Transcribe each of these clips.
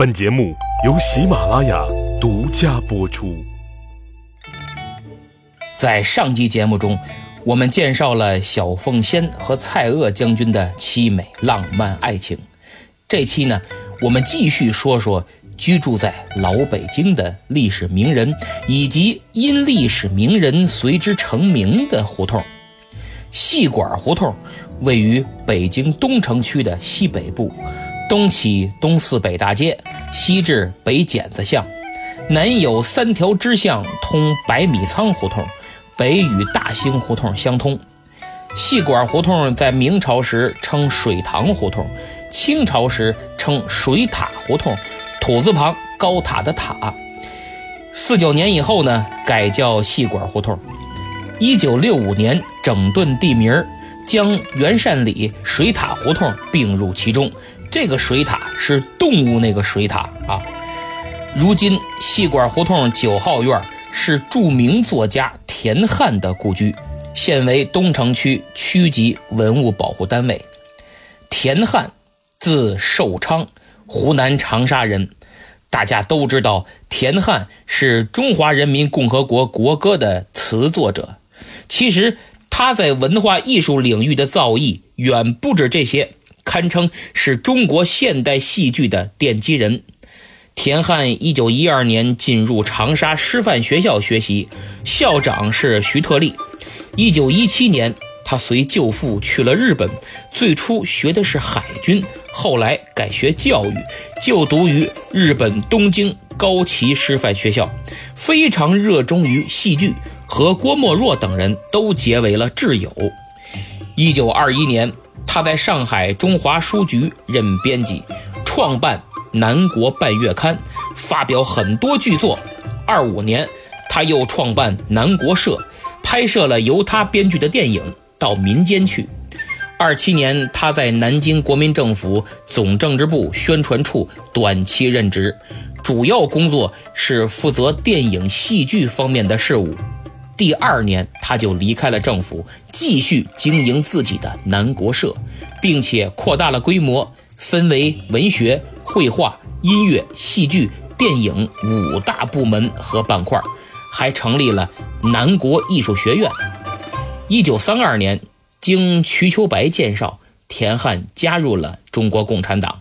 本节目由喜马拉雅独家播出。在上集节目中，我们介绍了小凤仙和蔡锷将军的凄美浪漫爱情。这期呢，我们继续说说居住在老北京的历史名人，以及因历史名人随之成名的胡同。戏馆胡同位于北京东城区的西北部。东起东四北大街，西至北剪子巷，南有三条支巷通百米仓胡同，北与大兴胡同相通。戏馆胡同在明朝时称水塘胡同，清朝时称水塔胡同，土字旁高塔的塔。四九年以后呢，改叫戏馆胡同。一九六五年整顿地名，将元善里水塔胡同并入其中。这个水塔是动物那个水塔啊。如今戏馆胡同九号院是著名作家田汉的故居，现为东城区区级文物保护单位。田汉，字寿昌，湖南长沙人。大家都知道，田汉是中华人民共和国国歌的词作者。其实他在文化艺术领域的造诣远不止这些。堪称是中国现代戏剧的奠基人。田汉一九一二年进入长沙师范学校学习，校长是徐特立。一九一七年，他随舅父去了日本，最初学的是海军，后来改学教育，就读于日本东京高崎师范学校，非常热衷于戏剧，和郭沫若等人都结为了挚友。一九二一年。他在上海中华书局任编辑，创办《南国半月刊》，发表很多剧作。二五年，他又创办南国社，拍摄了由他编剧的电影《到民间去》。二七年，他在南京国民政府总政治部宣传处短期任职，主要工作是负责电影戏剧方面的事务。第二年，他就离开了政府，继续经营自己的南国社，并且扩大了规模，分为文学、绘画、音乐、戏剧、电影五大部门和板块，还成立了南国艺术学院。一九三二年，经瞿秋白介绍，田汉加入了中国共产党。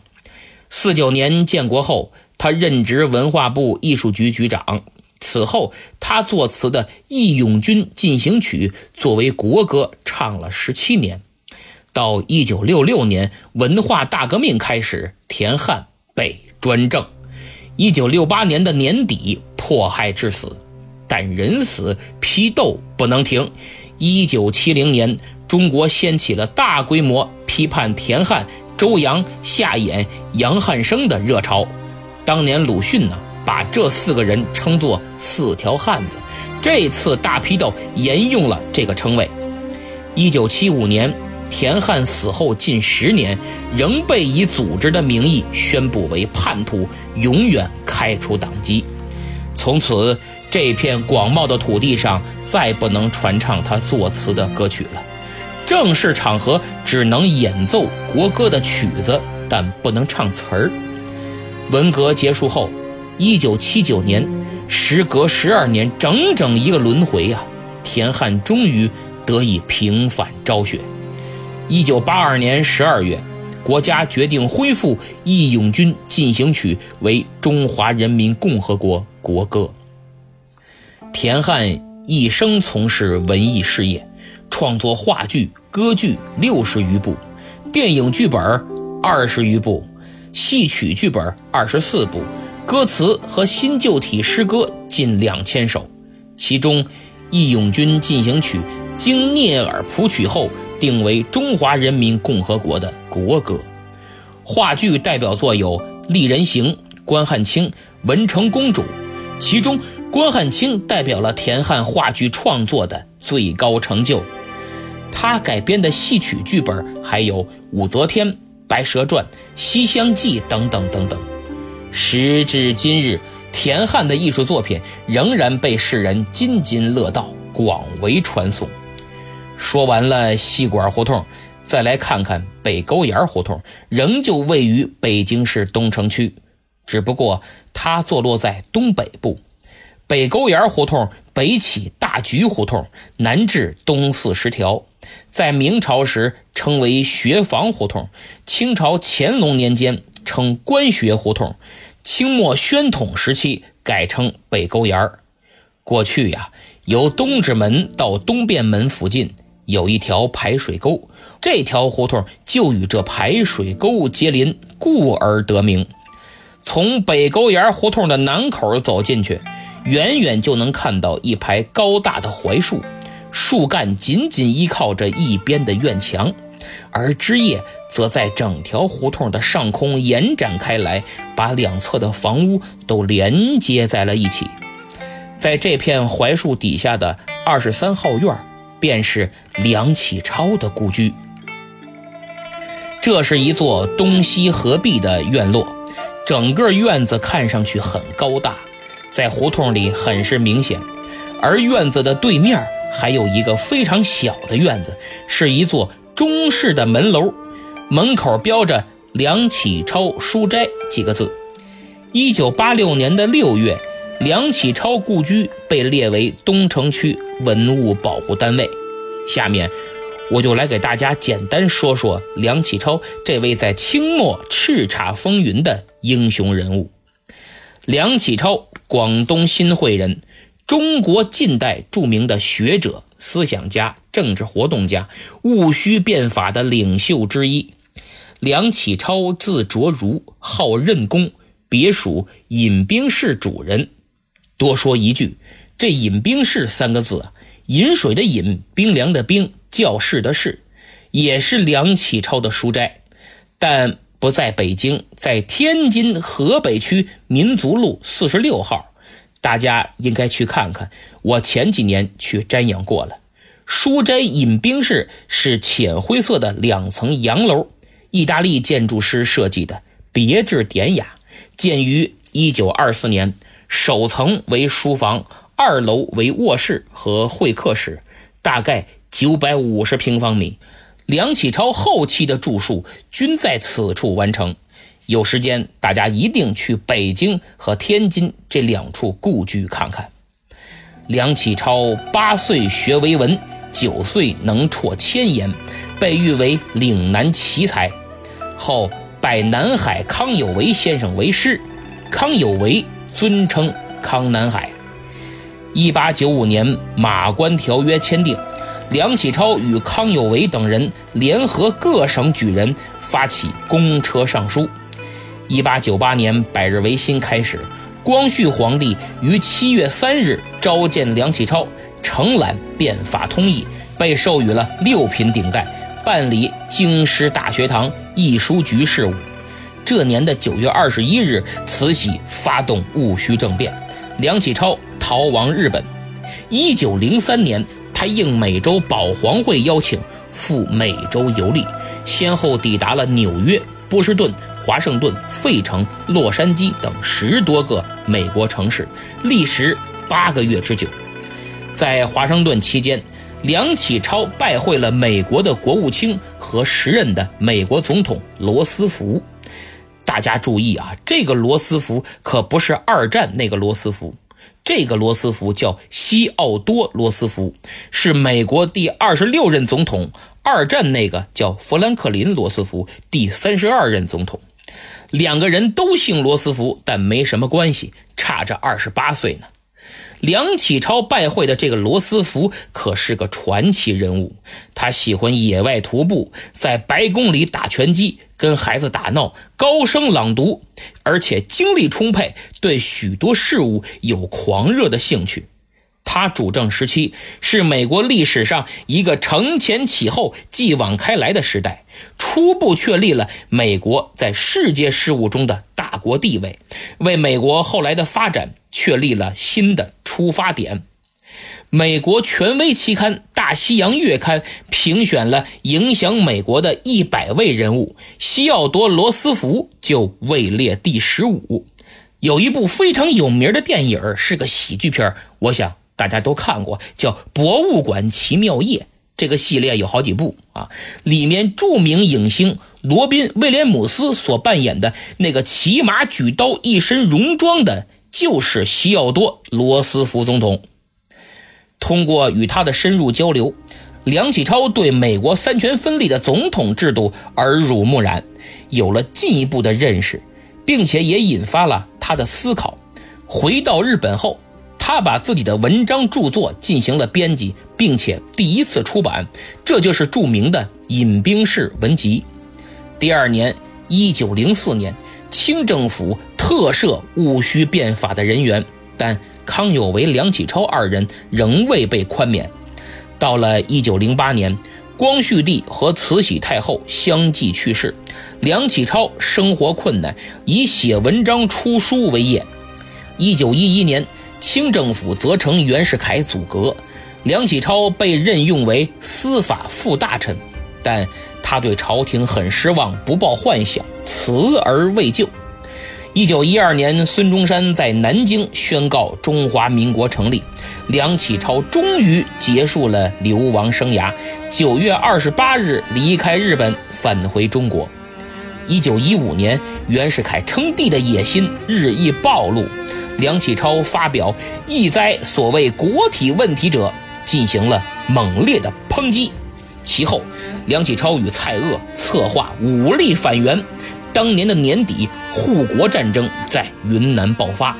四九年建国后，他任职文化部艺术局局长。此后，他作词的《义勇军进行曲》作为国歌唱了十七年。到一九六六年，文化大革命开始，田汉被专政。一九六八年的年底，迫害致死。但人死批斗不能停。一九七零年，中国掀起了大规模批判田汉、周扬、夏衍、杨汉生的热潮。当年鲁迅呢？把这四个人称作“四条汉子”，这次大批斗沿用了这个称谓。一九七五年，田汉死后近十年，仍被以组织的名义宣布为叛徒，永远开除党籍。从此，这片广袤的土地上再不能传唱他作词的歌曲了。正式场合只能演奏国歌的曲子，但不能唱词儿。文革结束后。一九七九年，时隔十二年，整整一个轮回呀，田汉终于得以平反昭雪。一九八二年十二月，国家决定恢复《义勇军进行曲》为中华人民共和国国歌。田汉一生从事文艺事业，创作话剧、歌剧六十余部，电影剧本二十余部，戏曲剧本二十四部。歌词和新旧体诗歌近两千首，其中《义勇军进行曲》经聂耳谱曲后定为中华人民共和国的国歌。话剧代表作有《丽人行》《关汉卿》《文成公主》，其中《关汉卿》代表了田汉话剧创作的最高成就。他改编的戏曲剧本还有《武则天》《白蛇传》《西厢记》等等等等。时至今日，田汉的艺术作品仍然被世人津津乐道，广为传颂。说完了戏馆胡同，再来看看北沟沿胡同，仍旧位于北京市东城区。只不过它坐落在东北部。北沟沿胡同北起大菊胡同，南至东四十条，在明朝时称为学房胡同，清朝乾隆年间称官学胡同，清末宣统时期改称北沟沿儿。过去呀，由东直门到东便门附近有一条排水沟，这条胡同就与这排水沟接邻，故而得名。从北沟沿胡同的南口走进去。远远就能看到一排高大的槐树，树干紧紧依靠着一边的院墙，而枝叶则在整条胡同的上空延展开来，把两侧的房屋都连接在了一起。在这片槐树底下的二十三号院，便是梁启超的故居。这是一座东西合璧的院落，整个院子看上去很高大。在胡同里很是明显，而院子的对面还有一个非常小的院子，是一座中式的门楼，门口标着“梁启超书斋”几个字。一九八六年的六月，梁启超故居被列为东城区文物保护单位。下面，我就来给大家简单说说梁启超这位在清末叱咤风云的英雄人物。梁启超，广东新会人，中国近代著名的学者、思想家、政治活动家，戊戌变法的领袖之一。梁启超字卓如，号任公，别属饮冰室主人。多说一句，这饮冰室三个字啊，饮水的饮，冰凉的冰，教室的室，也是梁启超的书斋，但。不在北京，在天津河北区民族路四十六号，大家应该去看看。我前几年去瞻仰过了。书斋饮冰室是浅灰色的两层洋楼，意大利建筑师设计的，别致典雅。建于一九二四年，首层为书房，二楼为卧室和会客室，大概九百五十平方米。梁启超后期的著述均在此处完成。有时间，大家一定去北京和天津这两处故居看看。梁启超八岁学为文，九岁能辍千言，被誉为岭南奇才。后拜南海康有为先生为师，康有为尊称康南海。一八九五年，马关条约签订。梁启超与康有为等人联合各省举人，发起公车上书。一八九八年百日维新开始，光绪皇帝于七月三日召见梁启超，承揽变法通义，被授予了六品顶戴，办理京师大学堂、艺书局事务。这年的九月二十一日，慈禧发动戊戌政变，梁启超逃亡日本。一九零三年。他应美洲保皇会邀请赴美洲游历，先后抵达了纽约、波士顿、华盛顿、费城、洛杉矶等十多个美国城市，历时八个月之久。在华盛顿期间，梁启超拜会了美国的国务卿和时任的美国总统罗斯福。大家注意啊，这个罗斯福可不是二战那个罗斯福。这个罗斯福叫西奥多·罗斯福，是美国第二十六任总统。二战那个叫富兰克林·罗斯福，第三十二任总统。两个人都姓罗斯福，但没什么关系，差着二十八岁呢。梁启超拜会的这个罗斯福可是个传奇人物。他喜欢野外徒步，在白宫里打拳击，跟孩子打闹，高声朗读，而且精力充沛，对许多事物有狂热的兴趣。他主政时期是美国历史上一个承前启后、继往开来的时代，初步确立了美国在世界事务中的大国地位，为美国后来的发展。确立了新的出发点。美国权威期刊《大西洋月刊》评选了影响美国的一百位人物，西奥多·罗斯福就位列第十五。有一部非常有名的电影，是个喜剧片，我想大家都看过，叫《博物馆奇妙夜》。这个系列有好几部啊，里面著名影星罗宾·威廉姆斯所扮演的那个骑马举刀、一身戎装的，就是西奥多·罗斯福总统。通过与他的深入交流，梁启超对美国三权分立的总统制度耳濡目染，有了进一步的认识，并且也引发了他的思考。回到日本后。他把自己的文章著作进行了编辑，并且第一次出版，这就是著名的《饮冰室文集》。第二年，一九零四年，清政府特赦戊戌变法的人员，但康有为、梁启超二人仍未被宽免。到了一九零八年，光绪帝和慈禧太后相继去世，梁启超生活困难，以写文章、出书为业。一九一一年。清政府责成袁世凯阻隔，梁启超被任用为司法副大臣，但他对朝廷很失望，不抱幻想，辞而未就。一九一二年，孙中山在南京宣告中华民国成立，梁启超终于结束了流亡生涯。九月二十八日离开日本，返回中国。一九一五年，袁世凯称帝的野心日益暴露。梁启超发表一哉所谓国体问题者，进行了猛烈的抨击。其后，梁启超与蔡锷策划武力反袁。当年的年底，护国战争在云南爆发。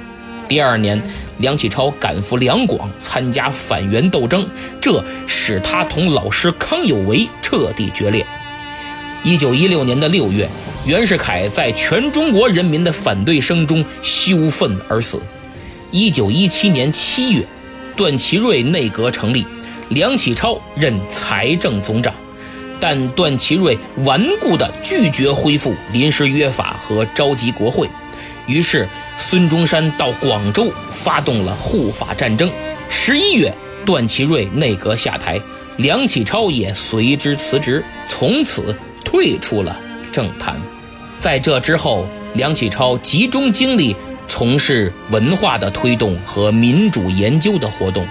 第二年，梁启超赶赴两广参加反袁斗争，这使他同老师康有为彻底决裂。一九一六年的六月。袁世凯在全中国人民的反对声中羞愤而死。一九一七年七月，段祺瑞内阁成立，梁启超任财政总长，但段祺瑞顽固地拒绝恢复临时约法和召集国会。于是，孙中山到广州发动了护法战争。十一月，段祺瑞内阁下台，梁启超也随之辞职，从此退出了。政坛，在这之后，梁启超集中精力从事文化的推动和民主研究的活动，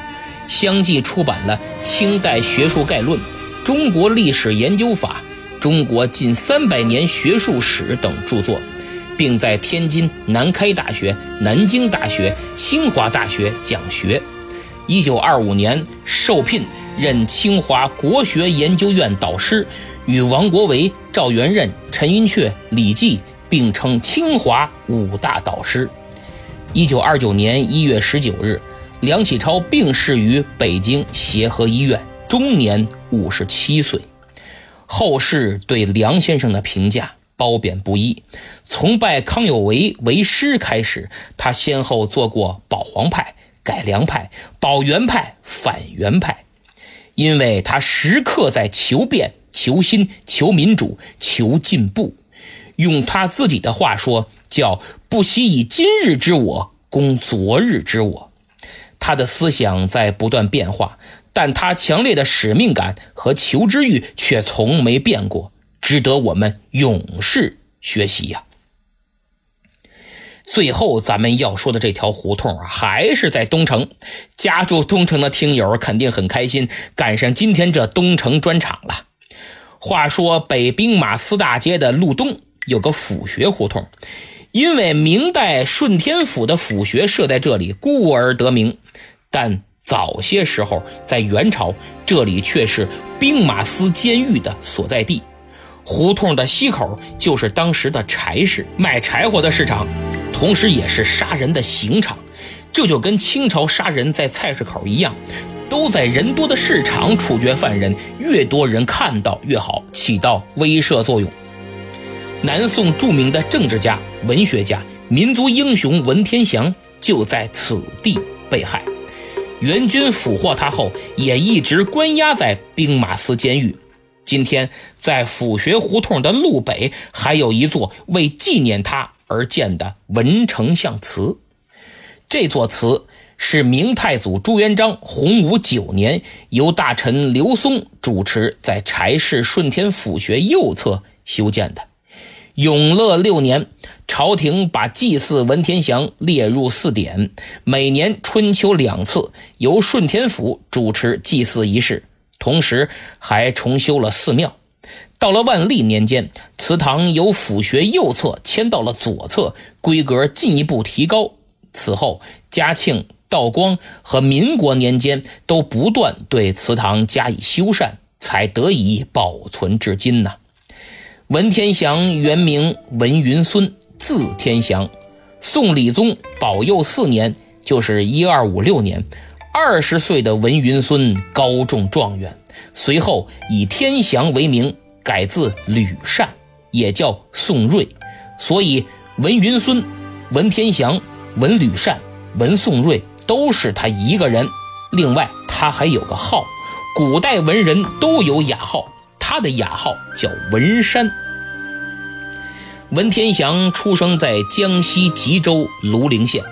相继出版了《清代学术概论》《中国历史研究法》《中国近三百年学术史》等著作，并在天津南开大学、南京大学、清华大学讲学。一九二五年受聘任清华国学研究院导师，与王国维、赵元任。陈寅恪、李济并称清华五大导师。一九二九年一月十九日，梁启超病逝于北京协和医院，终年五十七岁。后世对梁先生的评价褒贬不一。从拜康有为为师开始，他先后做过保皇派、改良派、保元派、反元派，因为他时刻在求变。求新、求民主、求进步，用他自己的话说，叫“不惜以今日之我攻昨日之我”。他的思想在不断变化，但他强烈的使命感和求知欲却从没变过，值得我们永世学习呀。最后，咱们要说的这条胡同啊，还是在东城。家住东城的听友肯定很开心，赶上今天这东城专场了。话说北兵马司大街的路东有个府学胡同，因为明代顺天府的府学设在这里，故而得名。但早些时候，在元朝，这里却是兵马司监狱的所在地。胡同的西口就是当时的柴市，卖柴火的市场，同时也是杀人的刑场。这就跟清朝杀人在菜市口一样。都在人多的市场处决犯人，越多人看到越好，起到威慑作用。南宋著名的政治家、文学家、民族英雄文天祥就在此地被害，元军俘获他后，也一直关押在兵马司监狱。今天在府学胡同的路北，还有一座为纪念他而建的文丞相祠，这座祠。是明太祖朱元璋洪武九年，由大臣刘松主持，在柴市顺天府学右侧修建的。永乐六年，朝廷把祭祀文天祥列入祀典，每年春秋两次由顺天府主持祭祀仪式。同时还重修了寺庙。到了万历年间，祠堂由府学右侧迁到了左侧，规格进一步提高。此后，嘉庆、道光和民国年间都不断对祠堂加以修缮，才得以保存至今呢。文天祥原名文云孙，字天祥。宋理宗保佑四年，就是一二五六年，二十岁的文云孙高中状元，随后以天祥为名，改字吕善，也叫宋瑞。所以文云孙、文天祥、文吕善、文宋瑞都是他一个人。另外，他还有个号，古代文人都有雅号。他的雅号叫文山。文天祥出生在江西吉州庐陵县，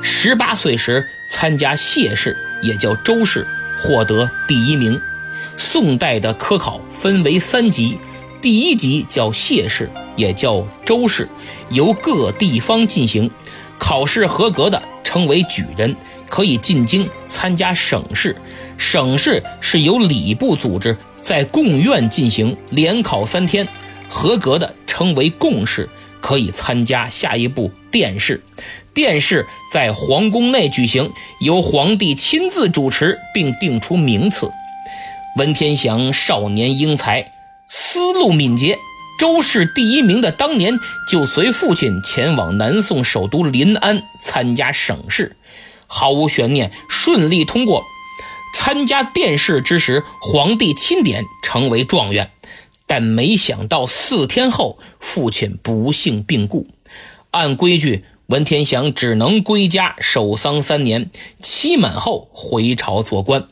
十八岁时参加谢氏，也叫周氏，获得第一名。宋代的科考分为三级，第一级叫谢氏，也叫周氏，由各地方进行，考试合格的称为举人，可以进京参加省试。省试是由礼部组织。在贡院进行联考三天，合格的称为贡士，可以参加下一步殿试。殿试在皇宫内举行，由皇帝亲自主持，并定出名次。文天祥少年英才，思路敏捷。周氏第一名的当年，就随父亲前往南宋首都临安参加省试，毫无悬念，顺利通过。参加殿试之时，皇帝钦点成为状元，但没想到四天后，父亲不幸病故。按规矩，文天祥只能归家守丧三年，期满后回朝做官。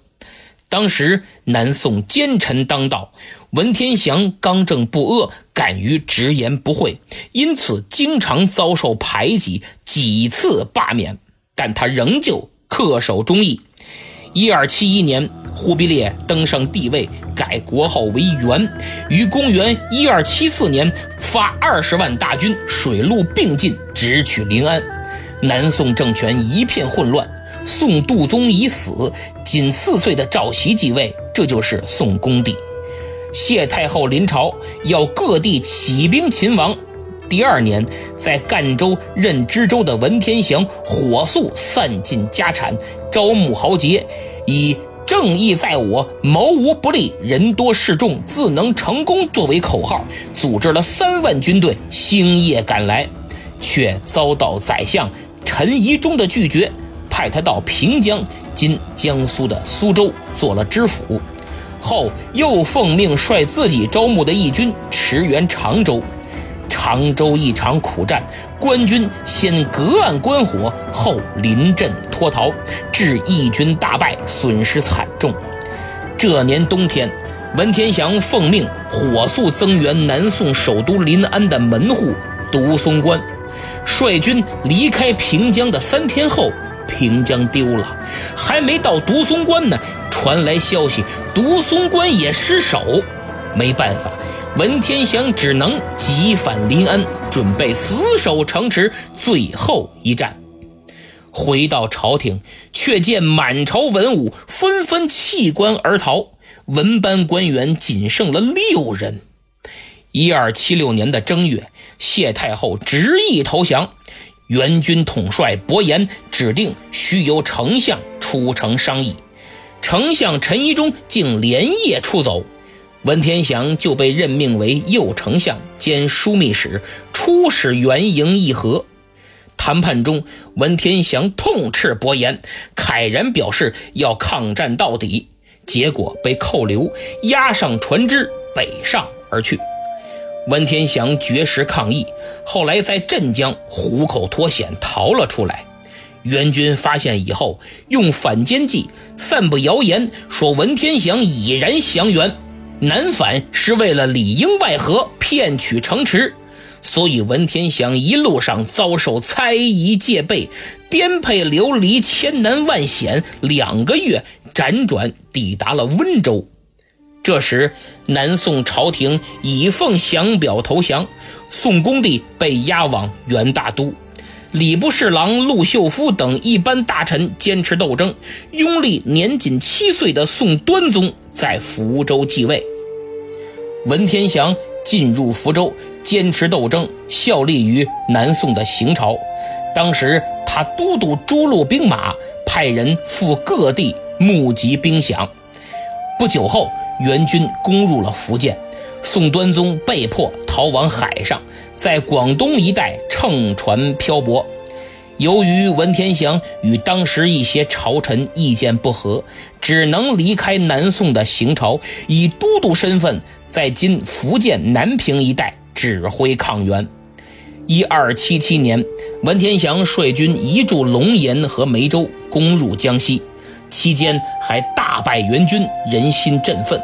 当时南宋奸臣当道，文天祥刚正不阿，敢于直言不讳，因此经常遭受排挤，几次罢免，但他仍旧恪守忠义。一二七一年，忽必烈登上帝位，改国号为元。于公元一二七四年，发二十万大军，水陆并进，直取临安。南宋政权一片混乱。宋度宗已死，仅四岁的赵袭继位，这就是宋恭帝。谢太后临朝，要各地起兵勤王。第二年，在赣州任知州的文天祥火速散尽家产，招募豪杰，以“正义在我，谋无不利，人多势众，自能成功”作为口号，组织了三万军队，星夜赶来，却遭到宰相陈宜中的拒绝，派他到平江（今江苏的苏州）做了知府，后又奉命率自己招募的义军驰援常州。常州一场苦战，官军先隔岸观火，后临阵脱逃，致义军大败，损失惨重。这年冬天，文天祥奉命火速增援南宋首都临安的门户独松关，率军离开平江的三天后，平江丢了，还没到独松关呢，传来消息，独松关也失守，没办法。文天祥只能急返临安，准备死守城池，最后一战。回到朝廷，却见满朝文武纷纷弃官而逃，文班官员仅剩了六人。一二七六年的正月，谢太后执意投降，元军统帅伯颜指定须由丞相出城商议，丞相陈宜中竟连夜出走。文天祥就被任命为右丞相兼枢密使，出使元营议和。谈判中，文天祥痛斥伯颜，慨然表示要抗战到底，结果被扣留，押上船只北上而去。文天祥绝食抗议，后来在镇江虎口脱险逃了出来。元军发现以后，用反间计散布谣言，说文天祥已然降元。南返是为了里应外合，骗取城池，所以文天祥一路上遭受猜疑戒备，颠沛流离，千难万险，两个月辗转抵达了温州。这时，南宋朝廷已奉降表投降，宋恭帝被押往元大都，礼部侍郎陆秀夫等一般大臣坚持斗争，拥立年仅七岁的宋端宗。在福州继位。文天祥进入福州，坚持斗争，效力于南宋的行朝。当时他都督诸路兵马，派人赴各地募集兵饷。不久后，元军攻入了福建，宋端宗被迫逃往海上，在广东一带乘船漂泊。由于文天祥与当时一些朝臣意见不合，只能离开南宋的行朝，以都督身份在今福建南平一带指挥抗元。一二七七年，文天祥率军移驻龙岩和梅州，攻入江西，期间还大败元军，人心振奋。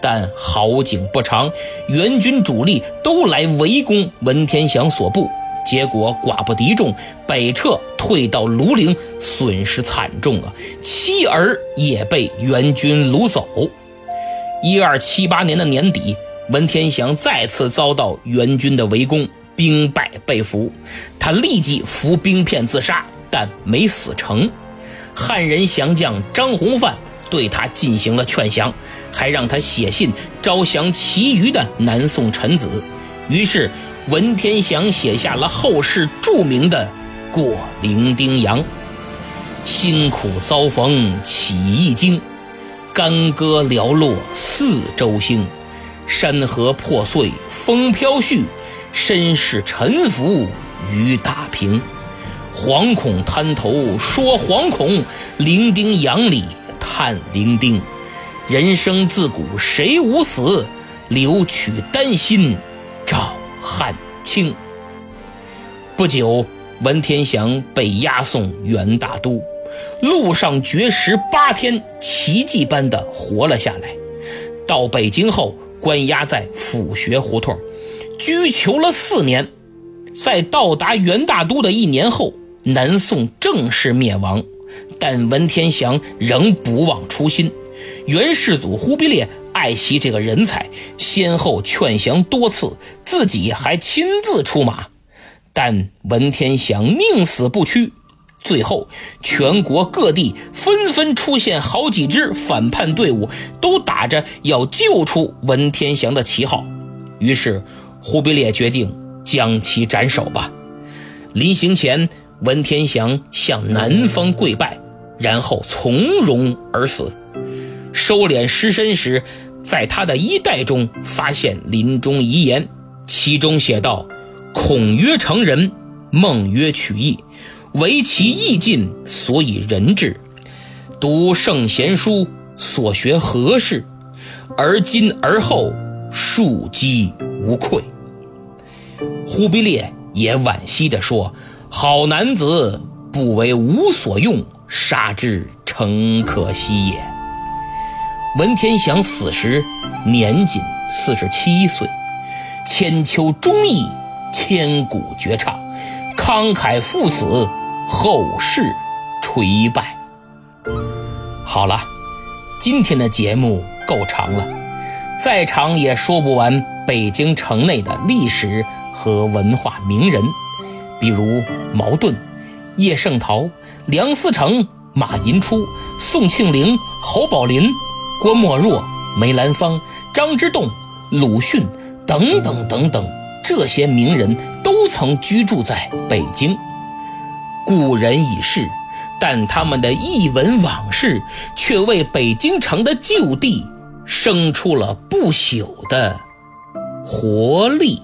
但好景不长，元军主力都来围攻文天祥所部。结果寡不敌众，北撤退到庐陵，损失惨重啊！妻儿也被元军掳走。一二七八年的年底，文天祥再次遭到元军的围攻，兵败被俘。他立即服兵片自杀，但没死成。汉人降将张弘范对他进行了劝降，还让他写信招降其余的南宋臣子。于是。文天祥写下了后世著名的《过零丁洋》：辛苦遭逢起一经，干戈寥落四周星。山河破碎风飘絮，身世沉浮雨打平。惶恐滩头说惶恐，零丁洋里叹零丁。人生自古谁无死？留取丹心照。汗青不久，文天祥被押送元大都，路上绝食八天，奇迹般的活了下来。到北京后，关押在府学胡同，拘囚了四年。在到达元大都的一年后，南宋正式灭亡，但文天祥仍不忘初心。元世祖忽必烈。爱惜这个人才，先后劝降多次，自己还亲自出马，但文天祥宁死不屈。最后，全国各地纷纷出现好几支反叛队伍，都打着要救出文天祥的旗号。于是，忽必烈决定将其斩首吧。临行前，文天祥向南方跪拜，然后从容而死。收敛尸身时。在他的衣袋中发现临终遗言，其中写道：“孔曰成人，孟曰取义，唯其义尽，所以人至。读圣贤书，所学何事？而今而后，庶几无愧。”忽必烈也惋惜地说：“好男子，不为无所用，杀之诚可惜也。”文天祥死时年仅四十七岁，千秋忠义，千古绝唱，慷慨赴死，后世垂拜。好了，今天的节目够长了，再长也说不完北京城内的历史和文化名人，比如茅盾、叶圣陶、梁思成、马寅初、宋庆龄、侯宝林。郭沫若、梅兰芳、张之洞、鲁迅等等等等，这些名人都曾居住在北京。故人已逝，但他们的一文往事却为北京城的旧地生出了不朽的活力。